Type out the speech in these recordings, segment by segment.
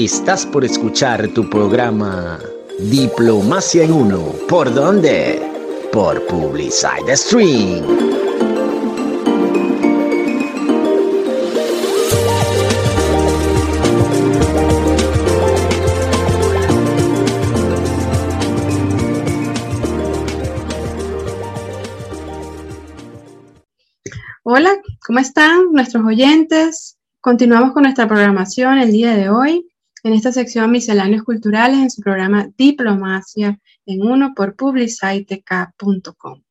Estás por escuchar tu programa Diplomacia en Uno. ¿Por dónde? Por Publicide Stream. Hola, ¿cómo están nuestros oyentes? Continuamos con nuestra programación el día de hoy en esta sección Misceláneos Culturales en su programa Diplomacia en uno por publicitec.com.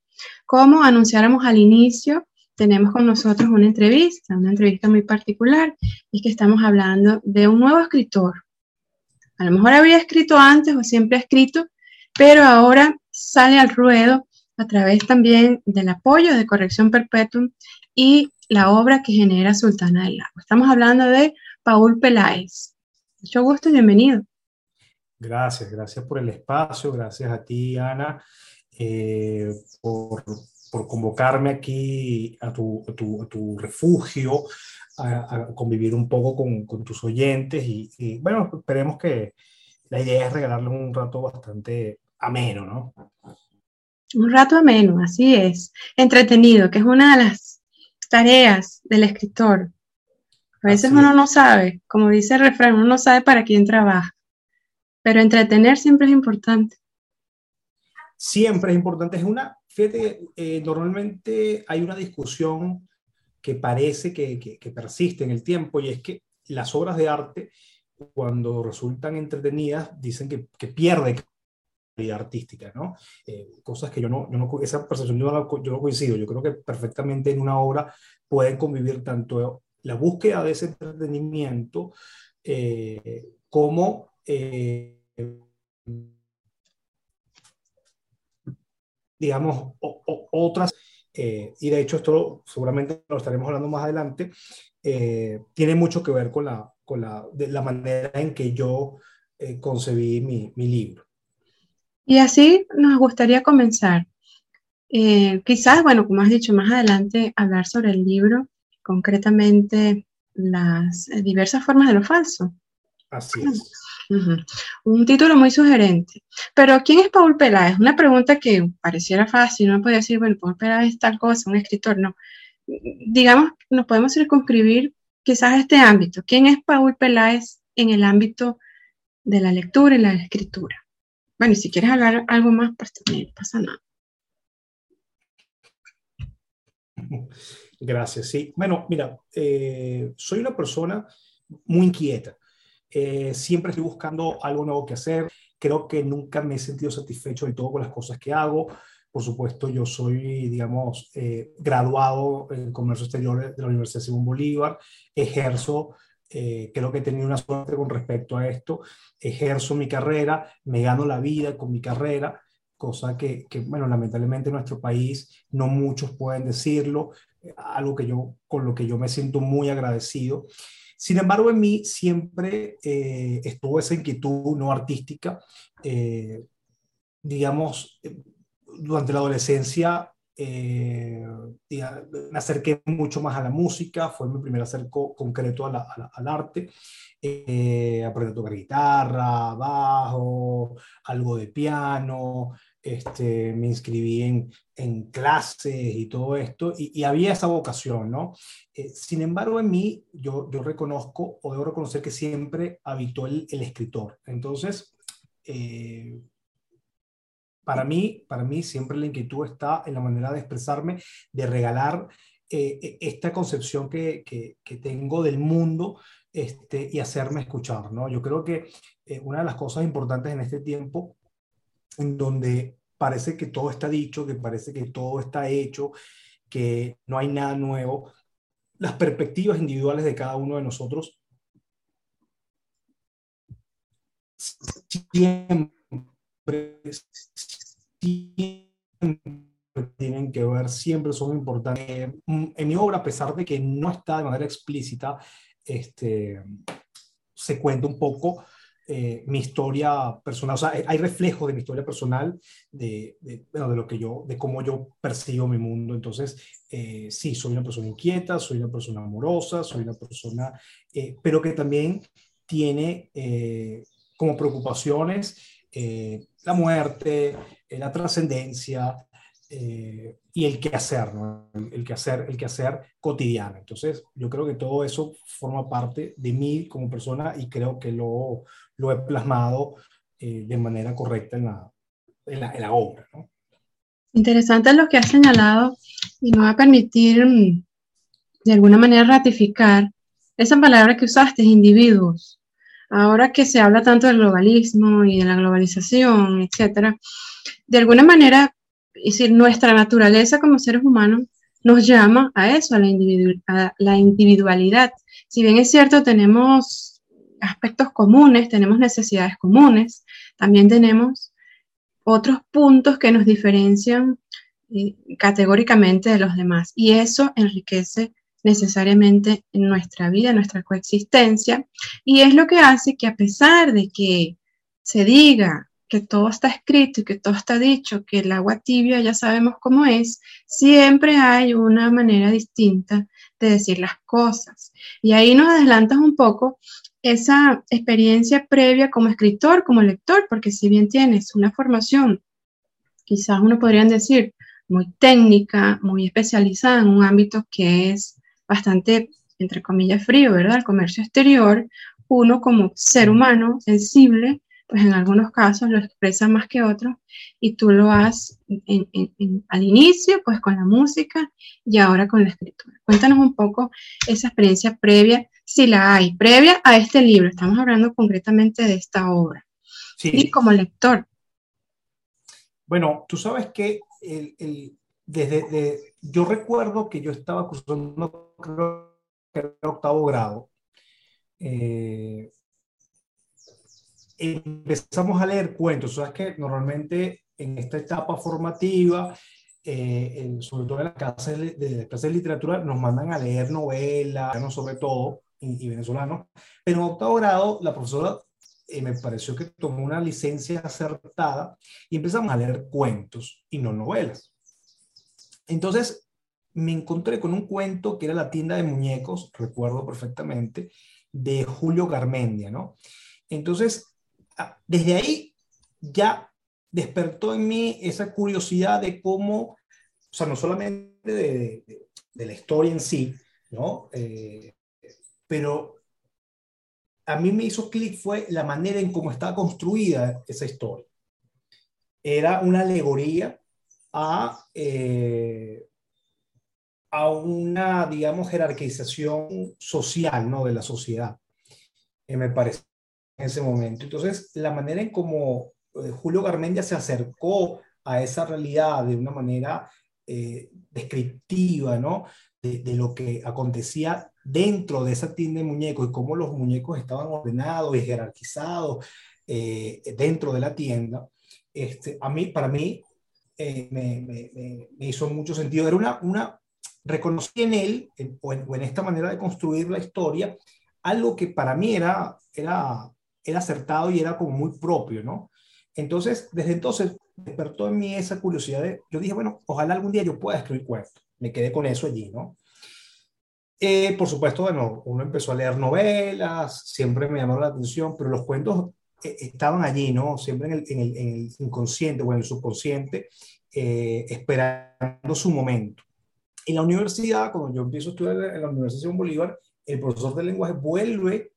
Como anunciáramos al inicio, tenemos con nosotros una entrevista, una entrevista muy particular, y es que estamos hablando de un nuevo escritor. A lo mejor había escrito antes o siempre ha escrito, pero ahora sale al ruedo a través también del apoyo de Corrección Perpetuum y la obra que genera Sultana del Lago. Estamos hablando de Paul Peláez. Mucho gusto y bienvenido. Gracias, gracias por el espacio, gracias a ti, Ana, eh, por, por, convocarme aquí a tu, tu, refugio, a, convivir un poco con, con tus oyentes y, bueno, esperemos que la idea es regalarle un rato bastante ameno, ¿no? Un rato ameno, así es, entretenido, que es una de las tareas del escritor, a veces uno no sabe, como dice el refrán, uno no sabe para quién trabaja, pero entretener siempre es importante. Siempre es importante. Es una, fíjate, eh, normalmente hay una discusión que parece que, que, persiste en el tiempo y es que las obras de arte, cuando resultan entretenidas, dicen que, que pierde calidad artística, ¿no? Eh, cosas que yo no, yo no, esa percepción yo no, yo no coincido. Yo creo que perfectamente en una obra pueden convivir tanto la búsqueda de ese entretenimiento eh, como eh, digamos otras eh, y de hecho esto seguramente lo estaremos hablando más adelante tiene mucho que ver con la, con la, de la manera en que yo concebí mi, mi, libro. Y así nos gustaría comenzar. Quizás bueno como has dicho más adelante hablar sobre el libro concretamente las diversas formas de lo falso. Así es. Un título muy sugerente. Pero, ¿quién es Paul Peláez? Una pregunta que pareciera fácil, no puede decir, bueno, Paul Peláez es tal cosa, un escritor, no. Digamos, nos podemos circunscribir quizás a este ámbito. ¿Quién es Paul Peláez en el ámbito de la lectura y la escritura? Bueno, y si quieres hablar algo más, pues no pasa nada. Gracias, sí. Bueno, mira, eh, soy una persona muy inquieta. Eh, siempre estoy buscando algo nuevo que hacer. Creo que nunca me he sentido satisfecho de todo con las cosas que hago. Por supuesto, yo soy, digamos, eh, graduado en comercio exterior de la Universidad Simón Bolívar. Ejerzo, creo que he tenido una suerte con respecto a esto. Ejerzo mi carrera, me gano la vida con mi carrera cosa que, que, bueno, lamentablemente en nuestro país no muchos pueden decirlo algo que yo, con lo que yo me siento muy agradecido. Sin embargo, en mí siempre eh, estuvo esa inquietud no artística. Eh, digamos, durante la adolescencia eh, me acerqué mucho más a la música, fue mi primer acerco concreto al arte. aprendí a tocar guitarra, bajo, algo de piano, este, me inscribí en, en, clases y todo esto, y, había esa vocación, ¿no? Eh, sin embargo, en mí, yo, yo reconozco, o debo reconocer que siempre habitó el, el escritor. Entonces, eh, para mí, para mí siempre la inquietud está en la manera de expresarme, de regalar eh, e, esta concepción que, que, tengo del mundo este, y hacerme escuchar, ¿no? Yo creo que una de las cosas importantes en este tiempo en donde parece que todo está dicho, que parece que todo está hecho, que no hay nada nuevo. Las perspectivas individuales de cada uno de nosotros siempre, tienen que ver, siempre son importantes. En mi obra, a pesar de que no está de manera explícita, este, se cuenta un poco eh, mi historia personal, o sea, hay reflejos de mi historia personal, de, de, bueno, de lo que yo, de cómo yo percibo mi mundo. Entonces, eh, sí, soy una persona inquieta, soy una persona amorosa, soy una persona, eh, pero que también tiene como preocupaciones la muerte, la trascendencia, eh, y el quehacer, ¿no? el, quehacer, el quehacer cotidiano. Entonces, yo creo que todo eso forma parte de mí como persona y creo que lo, lo he plasmado eh, de manera correcta en la, en la, obra. Interesante lo que has señalado y me va a permitir mm, de alguna manera ratificar esa palabra que usaste, individuos. Ahora que se habla tanto del globalismo y de la globalización, etcétera, de alguna manera decir, nuestra naturaleza como seres humanos nos llama a eso, a la, la individualidad. Si bien es cierto, tenemos aspectos comunes, tenemos necesidades comunes, también tenemos otros puntos que nos diferencian eh, categóricamente de los demás. Y eso enriquece necesariamente en nuestra vida, en nuestra coexistencia. Y es lo que hace que a pesar de que se diga que todo está escrito y que todo está dicho, que el agua tibia ya sabemos cómo es, siempre hay una manera distinta de decir las cosas. Y ahí nos adelantas un poco esa experiencia previa como escritor, como lector, porque si bien tienes una formación, quizás uno podría decir, muy técnica, muy especializada en un ámbito que es bastante, entre comillas, frío, ¿verdad? El comercio exterior, uno como ser humano sensible pues en algunos casos lo expresa más que otros y tú lo has al inicio, pues con la música y ahora con la escritura. Cuéntanos un poco esa experiencia previa, si la hay, previa a este libro. Estamos hablando concretamente de esta obra. Sí. Y como lector. Bueno, tú sabes que el, desde yo recuerdo que yo estaba cursando creo que era octavo grado. Eh, empezamos a leer cuentos. Sabes que normalmente en esta etapa formativa, eh, sobre todo en las clases de, clases de literatura, nos mandan a leer novelas, sobre todo, y, y venezolanos. Pero en octavo grado, la profesora eh, me pareció que tomó una licencia acertada y empezamos a leer cuentos y no novelas. Entonces, me encontré con un cuento que era La tienda de muñecos, recuerdo perfectamente, de Julio Garmendia, ¿no? Entonces, desde ahí ya despertó en mí esa curiosidad de cómo, o sea, no solamente de, la historia en sí, ¿no? Eh, pero a mí me hizo clic fue la manera en cómo estaba construida esa historia. Era una alegoría a, eh, a una, digamos, jerarquización social, ¿no? De la sociedad. Eh, me parece en ese momento. Entonces, la manera en cómo eh, Julio Garmendia se acercó a esa realidad de una manera eh, descriptiva, ¿no? De, lo que acontecía dentro de esa tienda de muñecos y cómo los muñecos estaban ordenados y jerarquizados eh, dentro de la tienda, este, a mí, para mí, me, me, hizo mucho sentido. Era una, una reconocí en él, o, en, o, en, esta manera de construir la historia, algo que para mí era, era era acertado y era como muy propio, ¿no? Entonces, desde entonces despertó en mí esa curiosidad de, yo dije, bueno, ojalá algún día yo pueda escribir cuentos. Me quedé con eso allí, ¿no? Eh, por supuesto, bueno, uno empezó a leer novelas, siempre me llamó la atención, pero los cuentos eh, estaban allí, ¿no? Siempre en el inconsciente o en el subconsciente, eh, esperando su momento. En la universidad, cuando yo empiezo a estudiar en la Universidad de Bolívar, el profesor de lenguaje vuelve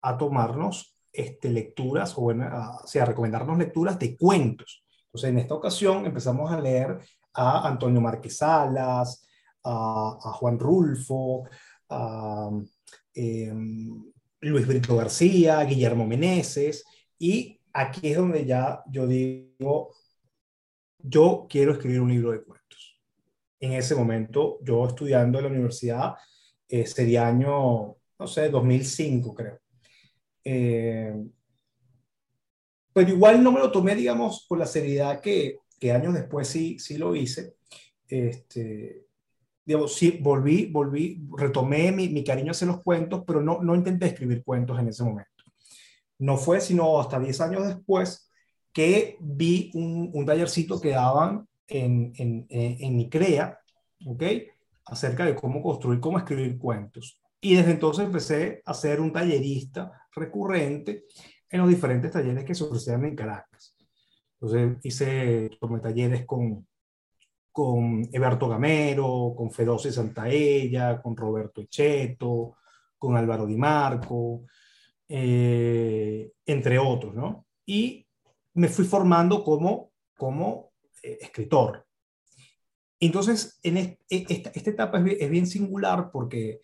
a tomarnos este, lecturas, o, a, sea, recomendarnos lecturas de cuentos. Entonces, en esta ocasión empezamos a leer a Antonio Márquez Salas, a, Juan Rulfo, a em, Luis Brito García, Guillermo Meneses, y aquí es donde ya yo digo, yo quiero escribir un libro de cuentos. En ese momento, yo estudiando en la universidad, eh, sería año, no sé, 2005 creo. Eh, pero igual no me lo tomé, digamos, con la seriedad que, que años después sí, sí lo hice. Este, digamos, sí, volví, volví, retomé mi, mi, cariño hacia los cuentos, pero no, no intenté escribir cuentos en ese momento. No fue sino hasta 10 años después que vi un, un tallercito que daban en, en, en, en ICREA, ¿ok? Acerca de cómo construir, cómo escribir cuentos. Y desde entonces empecé a ser un tallerista recurrente en los diferentes talleres que se ofrecían en Caracas. Entonces hice, tomé talleres con, con Eberto Gamero, con Fedoce Santaella, con Roberto Echeto, con Álvaro Di Marco, eh, entre otros, ¿no? Y me fui formando como, como eh, escritor. Entonces, en e, esta, etapa es bien, singular porque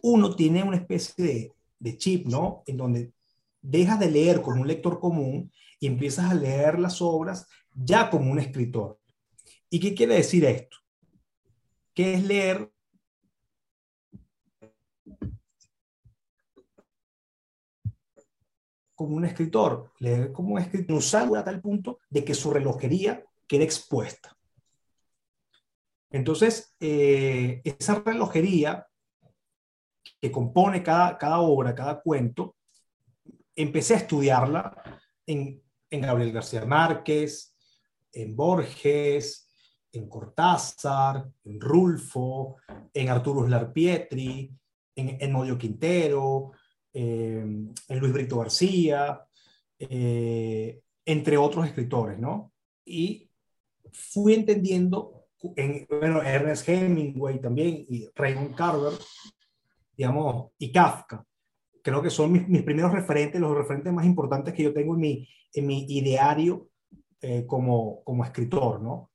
uno tiene una especie de, chip, ¿no? En donde dejas de leer como un lector común y empiezas a leer las obras ya como un escritor. ¿Y qué quiere decir esto? ¿Qué es leer como un escritor, leer como un escritor, usarlo a tal punto de que su relojería quede expuesta. Entonces, eh, esa relojería que compone cada, cada obra, cada cuento, empecé a estudiarla en, en Gabriel García Márquez, en Borges, en Cortázar, en Rulfo, en Arturo Pietri, en, en Modio Quintero, en Luis Brito García, eh, entre otros escritores, ¿no? Y fui entendiendo, en, bueno, Ernest Hemingway también, y Raymond Carver, digamos, y Kafka. Creo que son mis, mis, primeros referentes, los referentes más importantes que yo tengo en mi, en mi ideario eh, como, como escritor, ¿no?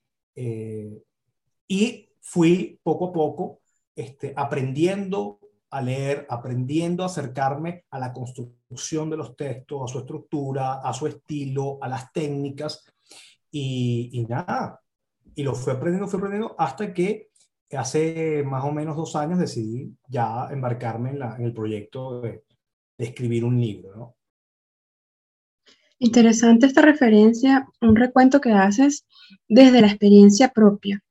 y fui poco a poco este, aprendiendo a leer, aprendiendo a acercarme a la construcción de los textos, a su estructura, a su estilo, a las técnicas y, nada. Y lo fui aprendiendo, fui aprendiendo hasta que hace más o menos dos años decidí ya embarcarme en, el proyecto de, escribir un libro. Interesante esta referencia, un recuento que haces desde la experiencia propia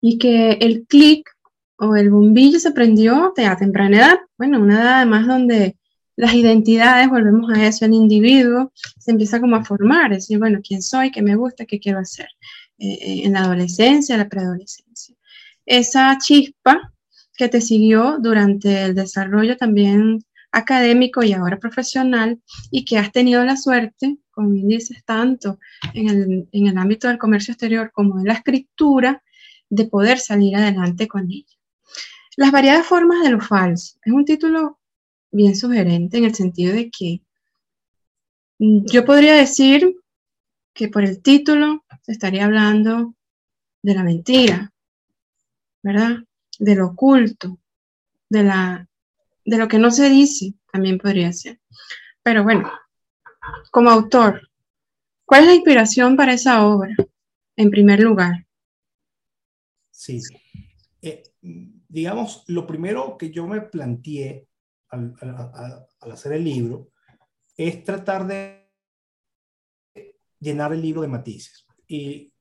y que el clic o el bombillo se prendió a temprana edad, bueno, una edad además donde las identidades, volvemos a eso, el individuo se empieza como a formar, es decir, bueno, quién soy, qué me gusta, qué quiero hacer, eh, eh, en la adolescencia, la preadolescencia. Esa chispa que te siguió durante el desarrollo también académico y ahora profesional y que has tenido la suerte, como dices, tanto en el, en el ámbito del comercio exterior como en la escritura, de poder salir adelante con ella. Las variadas formas de lo falso. Es un título bien sugerente en el sentido de que mm, yo podría decir que por el título se estaría hablando de la mentira, ¿verdad? De lo oculto, de, la, de lo que no se dice, también podría ser. Pero bueno, como autor, ¿cuál es la inspiración para esa obra, en primer lugar? Sí. Eh, digamos, lo primero que yo me planteé al, hacer el libro es tratar de llenar el libro de matices y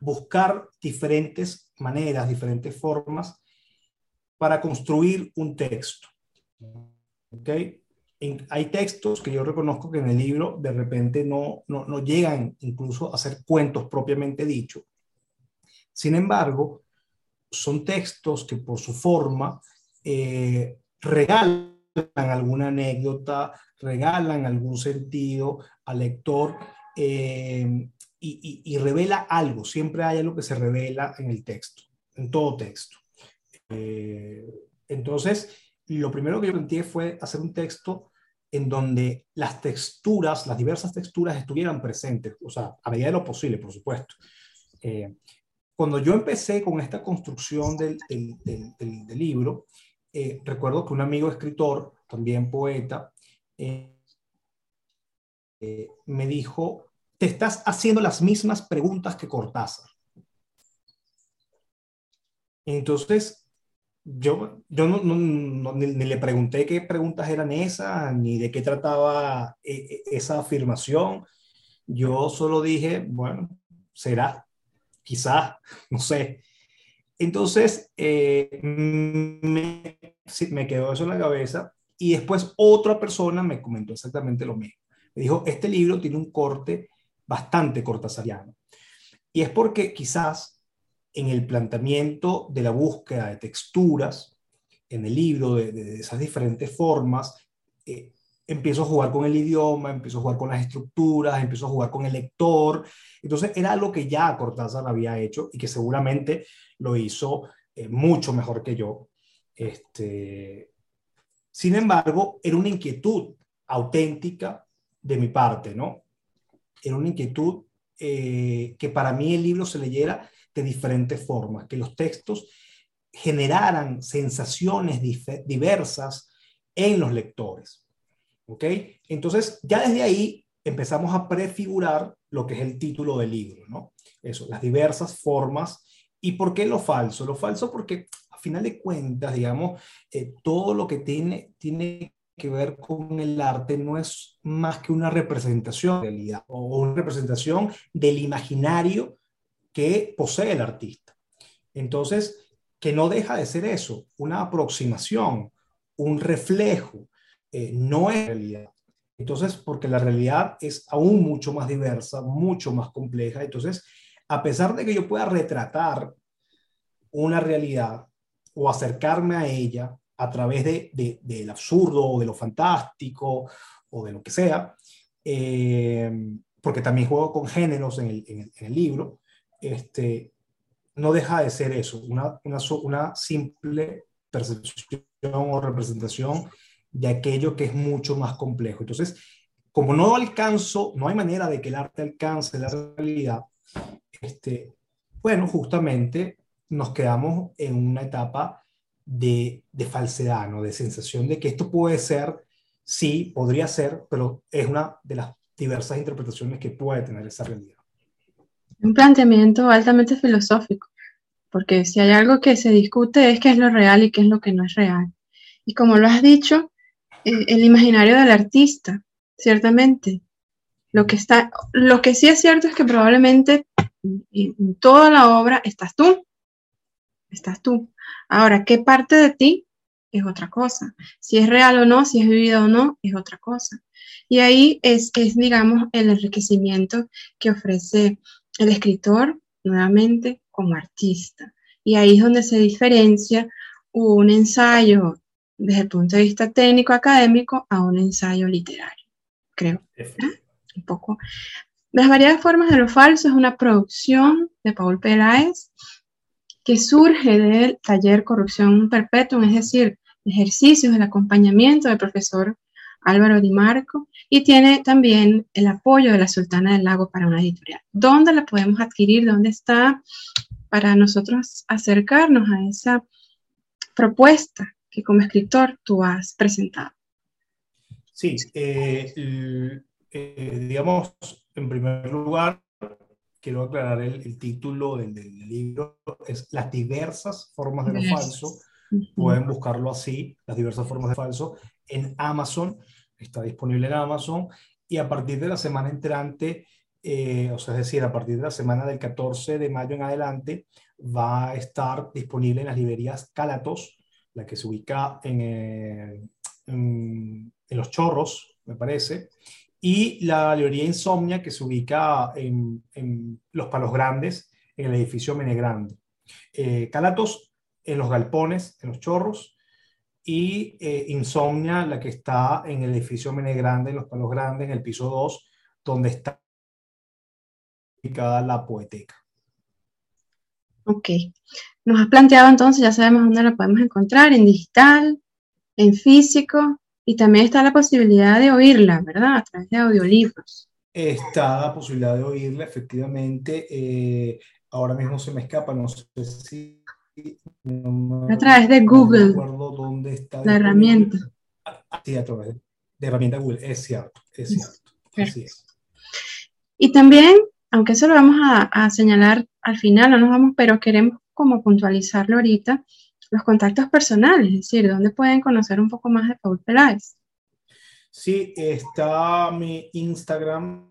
buscar diferentes maneras, diferentes formas para construir un texto. ¿Okay? hay textos que yo reconozco que en el libro de repente no, no, no llegan incluso a ser cuentos propiamente dicho. Sin embargo, son textos que por su forma eh, regalan alguna anécdota, regalan algún sentido al lector eh, y, revela algo. Siempre hay algo que se revela en el texto, en todo texto. Eh, entonces, lo primero que yo planteé fue hacer un texto en donde las texturas, las diversas texturas estuvieran presentes, o sea, a medida de lo posible, por supuesto cuando yo empecé con esta construcción del, libro, eh, recuerdo que un amigo escritor, también poeta, eh, eh, me dijo, te estás haciendo las mismas preguntas que Cortázar. Entonces, yo, yo ni, le pregunté qué preguntas eran esas, ni de qué trataba esa afirmación. Yo solo dije, bueno, será quizás, no sé. Entonces, eh, me, quedó eso en la cabeza y después otra persona me comentó exactamente lo mismo. Me dijo, este libro tiene un corte bastante cortasariano. Y es porque quizás en el planteamiento de la búsqueda de texturas en el libro, de, esas diferentes formas, eh, empiezo a jugar con el idioma, empiezo a jugar con las estructuras, empiezo a jugar con el lector. Entonces era algo que ya Cortázar había hecho y que seguramente lo hizo eh, mucho mejor que yo. Este, sin embargo, era una inquietud auténtica de mi parte, ¿no? Era una inquietud eh, que para mí el libro se leyera de diferentes formas, que los textos generaran sensaciones diversas en los lectores. ¿Ok? Entonces, ya desde ahí empezamos a prefigurar lo que es el título del libro, ¿no? Eso, las diversas formas. ¿Y por qué lo falso? Lo falso porque, a final de cuentas, digamos, eh, todo lo que tiene, tiene que ver con el arte no es más que una representación de realidad o una representación del imaginario que posee el artista. Entonces, que no deja de ser eso, una aproximación, un reflejo, eh, no es realidad. Entonces, porque la realidad es aún mucho más diversa, mucho más compleja. Entonces, a pesar de que yo pueda retratar una realidad o acercarme a ella a través de, del absurdo o de lo fantástico o de lo que sea, eh, porque también juego con géneros en el, en el libro, este, no deja de ser eso, una, una, una simple percepción o representación de aquello que es mucho más complejo. Entonces, como no alcanzo, no hay manera de que el arte alcance la realidad, este, bueno, justamente nos quedamos en una etapa de, de falsedad, ¿no? de sensación de que esto puede ser, sí, podría ser, pero es una de las diversas interpretaciones que puede tener esa realidad. Un planteamiento altamente filosófico, porque si hay algo que se discute es qué es lo real y qué es lo que no es real. Y como lo has dicho, el imaginario del artista, ciertamente. Lo que, está, lo que sí es cierto es que probablemente en toda la obra estás tú. Estás tú. Ahora, ¿qué parte de ti es otra cosa? Si es real o no, si es vivido o no, es otra cosa. Y ahí es, es digamos, el enriquecimiento que ofrece el escritor nuevamente como artista. Y ahí es donde se diferencia un ensayo desde el punto de vista técnico académico a un ensayo literario, creo. Un poco. Las variadas formas de lo falso es una producción de Paul Peláez que surge del taller Corrupción Perpetua, es decir, ejercicios del acompañamiento del profesor Álvaro Di Marco y tiene también el apoyo de la Sultana del Lago para una editorial. ¿Dónde la podemos adquirir? ¿Dónde está? Para nosotros acercarnos a esa propuesta que como escritor tú has presentado. Sí, eh, eh, digamos, en primer lugar, quiero aclarar el, título del, libro, es Las diversas formas de lo falso. Pueden buscarlo así, las diversas formas de falso, en Amazon está disponible en Amazon y a partir de la semana entrante, eh, o sea, es decir, a partir de la semana del 14 de mayo en adelante, va a estar disponible en las librerías Calatos, la que se ubica en, eh, en, Los Chorros, me parece, y la librería Insomnia, que se ubica en, Los Palos Grandes, en el edificio Menegrande. Eh, Calatos en Los Galpones, en Los Chorros, y eh, Insomnia, la que está en el edificio Mene Grande, en los Palos Grandes, en el piso 2, donde está ubicada la poeteca. Ok. Nos has planteado entonces, ya sabemos dónde la podemos encontrar, en digital, en físico, y también está la posibilidad de oírla, ¿verdad? A través de audiolibros. Está la posibilidad de oírla, efectivamente. Eh, ahora mismo se me escapa, no sé si a través de Google. dónde está la herramienta. Sí, a través de herramienta Google, es cierto, es cierto. Así es. Y también, aunque eso lo vamos a, señalar al final, no nos vamos, pero queremos como puntualizarlo ahorita, los contactos personales, es decir, dónde pueden conocer un poco más de Paul Peláez. Sí, está mi Instagram,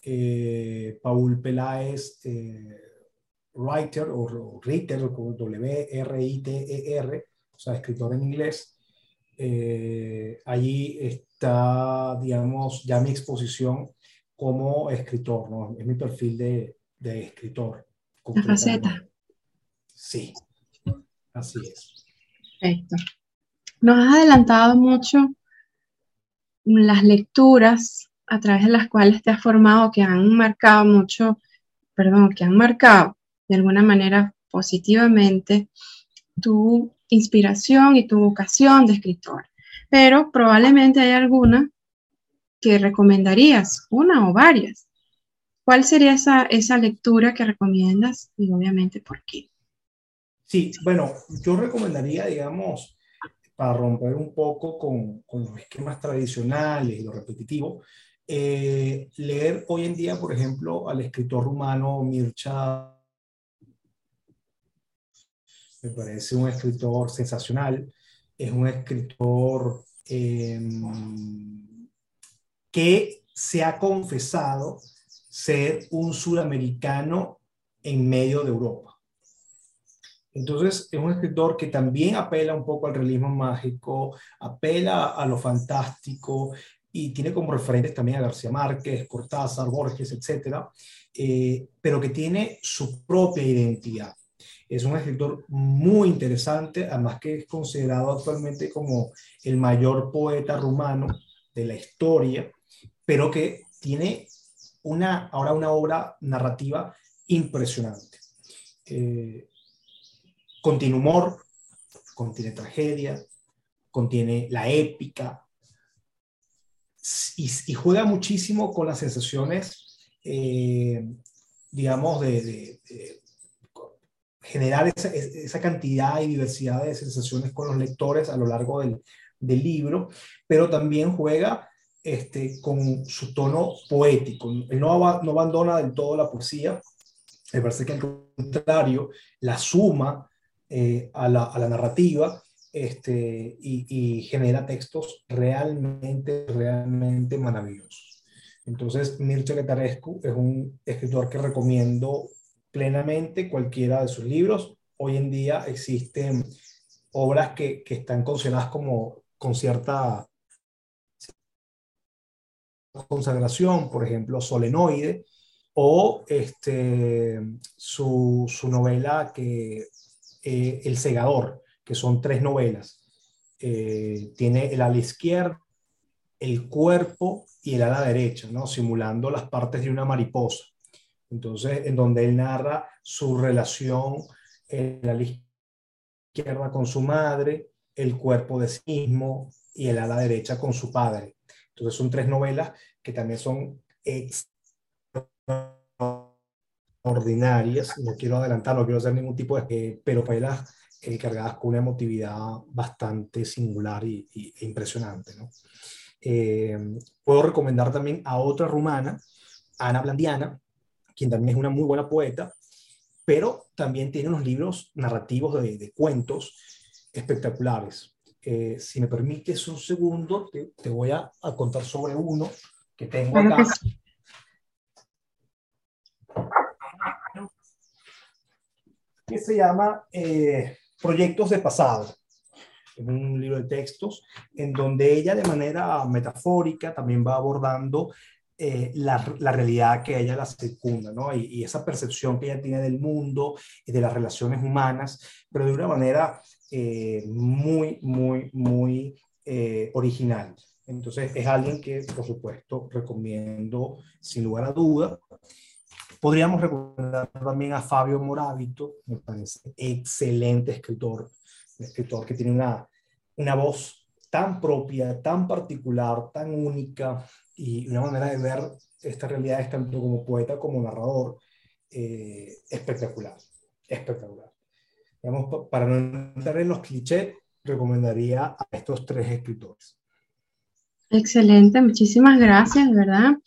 eh, Paul Peláez. Eh, writer o writer, W-R-I-T-E-R, o sea, escritor en inglés. Eh, allí está, digamos, ya mi exposición como escritor, ¿no? Es mi perfil de escritor. La faceta. Sí, así es. Perfecto. Nos has adelantado mucho las lecturas a través de las cuales te has formado que han marcado mucho, perdón, que han marcado de alguna manera positivamente tu inspiración y tu vocación de escritor. Pero probablemente hay alguna que recomendarías, una o varias. ¿Cuál sería esa, esa lectura que recomiendas y obviamente por qué? Sí, bueno, yo recomendaría, digamos, para romper un poco con, con los esquemas tradicionales y lo repetitivo, eh, leer hoy en día, por ejemplo, al escritor rumano Mircea me parece un escritor sensacional, es un escritor em, que se ha confesado ser un sudamericano en medio de Europa. Entonces, es un escritor que también apela un poco al realismo mágico, apela a lo fantástico y tiene como referentes también a García Márquez, Cortázar, Borges, etcétera, eh, pero que tiene su propia identidad. Es un escritor muy interesante, además que es considerado actualmente como el mayor poeta rumano de la historia, pero que tiene una, ahora una obra narrativa impresionante. Eh, contiene humor, contiene tragedia, contiene la épica y, juega muchísimo con las sensaciones, eh, digamos, de, generar esa, cantidad y diversidad de sensaciones con los lectores a lo largo del, libro, pero también juega este, con su tono poético. Él no, no abandona del todo la poesía, me parece que al contrario, la suma eh, a, la, a, la, narrativa este, y, genera textos realmente, realmente maravillosos. Entonces, Mircea Letarescu es un escritor que recomiendo plenamente cualquiera de sus libros. Hoy en día existen obras que, que están consideradas como con cierta consagración, por ejemplo, Solenoide, o este, su, su novela que eh, El Segador, que son tres novelas. Eh, tiene el ala izquierda, el cuerpo y el ala derecha, ¿no? simulando las partes de una mariposa. Entonces, en donde él narra su relación, el ala izquierda con su madre, el cuerpo de sí mismo y el ala derecha con su padre. Entonces, son tres novelas que también son ordinarias, no quiero adelantar, no quiero hacer ningún tipo de, pero pelas eh, cargadas con una emotividad bastante singular y, e impresionante. ¿no? Eh, puedo recomendar también a otra rumana, Ana Blandiana, quien también es una muy buena poeta, pero también tiene unos libros narrativos de, cuentos espectaculares. Eh, si me permites un segundo, te, te voy a, a, contar sobre uno que tengo acá. que se llama eh, Proyectos de Pasado. Es un libro de textos en donde ella de manera metafórica también va abordando eh, la, la, realidad que ella la circunda, ¿no? Y, y, esa percepción que ella tiene del mundo y de las relaciones humanas, pero de una manera eh, muy, muy, muy original. Entonces es alguien que, por supuesto, recomiendo sin lugar a duda. Podríamos recomendar también a Fabio Moravito, me parece excelente escritor, un escritor que tiene una, una voz tan propia, tan particular, tan única y una manera de ver esta realidad tanto como poeta como narrador eh, espectacular, espectacular. Digamos, para no entrar en los clichés, recomendaría a estos tres escritores. Excelente, muchísimas gracias, ¿verdad?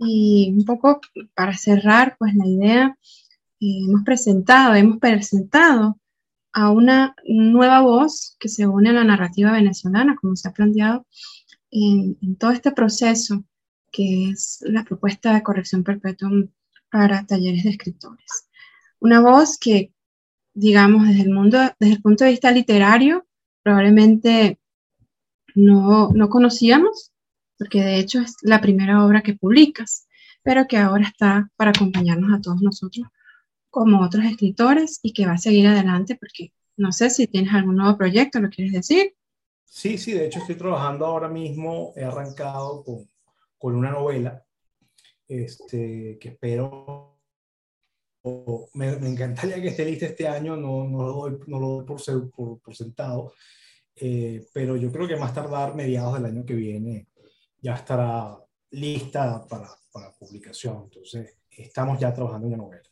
Y un poco para cerrar, pues la idea, eh, hemos presentado, hemos presentado a una nueva voz que se une a la narrativa venezolana, como se ha planteado en, todo este proceso que es la propuesta de corrección perpetua para talleres de escritores. Una voz que, digamos, desde el mundo, desde el punto de vista literario, probablemente no, no conocíamos, porque de hecho es la primera obra que publicas, pero que ahora está para acompañarnos a todos nosotros como otros escritores y que va a seguir adelante porque no sé si tienes algún nuevo proyecto, ¿lo quieres decir? Sí, sí, de hecho estoy trabajando ahora mismo, he arrancado con, con una novela este, que espero, me, me, encantaría que esté lista este año, no, no lo doy, no lo doy por, por, por sentado, eh, pero yo creo que más tardar mediados del año que viene ya estará lista para, para publicación. Entonces, estamos ya trabajando en la novela.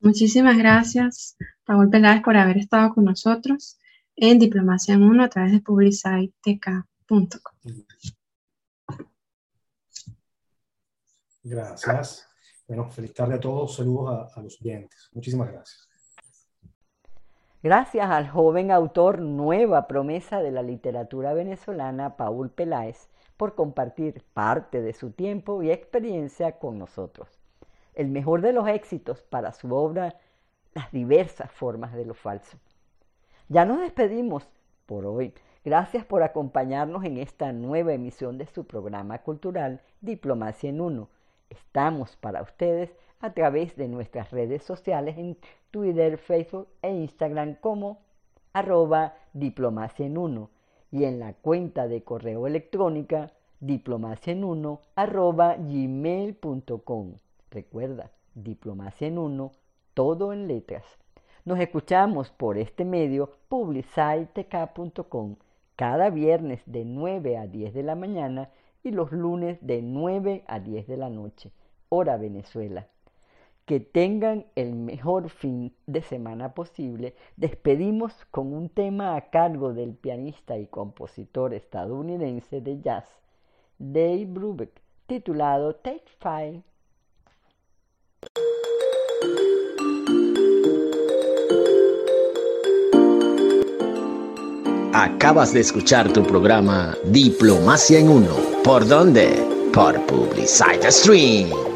Muchísimas gracias, Raúl Peláez, por haber estado con nosotros en Diplomacia en Uno a través de publicitek.com. Gracias. Bueno, feliz a todos. Saludos a, a los oyentes. Muchísimas gracias. Gracias al joven autor Nueva Promesa de la Literatura Venezolana, Paul Peláez, por compartir parte de su tiempo y experiencia con nosotros. El mejor de los éxitos para su obra, Las diversas formas de lo falso. Ya nos despedimos por hoy. Gracias por acompañarnos en esta nueva emisión de su programa cultural Diplomacia en Uno. Estamos para ustedes a través de nuestras redes sociales en Twitter, Facebook e Instagram como arroba diplomacia en uno y en la cuenta de correo electrónica diplomacia en uno arroba gmail.com. Recuerda, diplomacia en uno, todo en letras. Nos escuchamos por este medio publicitk.com cada viernes de 9 a 10 de la mañana y los lunes de 9 a 10 de la noche, hora Venezuela. Que tengan el mejor fin de semana posible. Despedimos con un tema a cargo del pianista y compositor estadounidense de jazz, Dave Brubeck, titulado Take Five. Acabas de escuchar tu programa Diplomacia en Uno. ¿Por dónde? Por Publicite Stream.